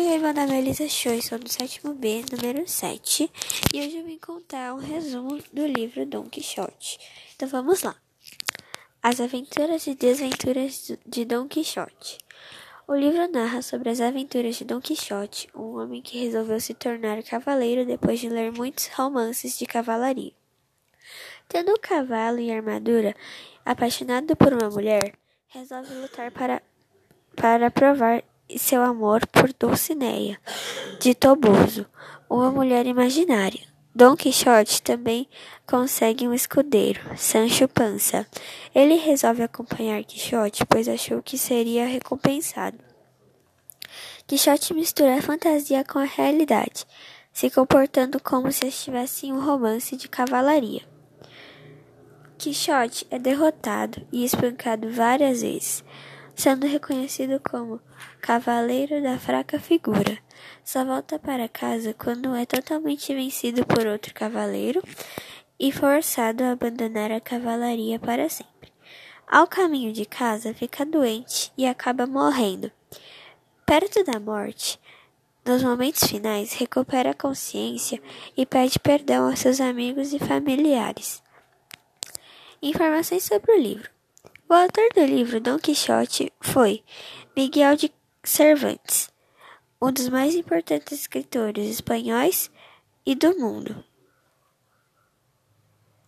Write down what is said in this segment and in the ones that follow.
Oi, meu nome é Elisa Choi, sou do sétimo B, número 7, e hoje eu vim contar um resumo do livro Dom Quixote. Então vamos lá. As aventuras e desventuras de Dom Quixote. O livro narra sobre as aventuras de Dom Quixote, um homem que resolveu se tornar cavaleiro depois de ler muitos romances de cavalaria. Tendo um cavalo e armadura, apaixonado por uma mulher, resolve lutar para, para provar seu amor por Dulcinea de Toboso, uma mulher imaginária. Dom Quixote também consegue um escudeiro, Sancho Panza. Ele resolve acompanhar Quixote, pois achou que seria recompensado. Quixote mistura a fantasia com a realidade, se comportando como se estivesse em um romance de cavalaria. Quixote é derrotado e espancado várias vezes, sendo reconhecido como cavaleiro da fraca figura. Só volta para casa quando é totalmente vencido por outro cavaleiro e forçado a abandonar a cavalaria para sempre. Ao caminho de casa, fica doente e acaba morrendo. Perto da morte, nos momentos finais, recupera a consciência e pede perdão aos seus amigos e familiares. Informações sobre o livro. O autor do livro Dom Quixote foi Miguel de Cervantes, um dos mais importantes escritores espanhóis e do mundo.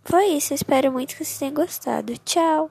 Foi isso, espero muito que vocês tenham gostado. Tchau!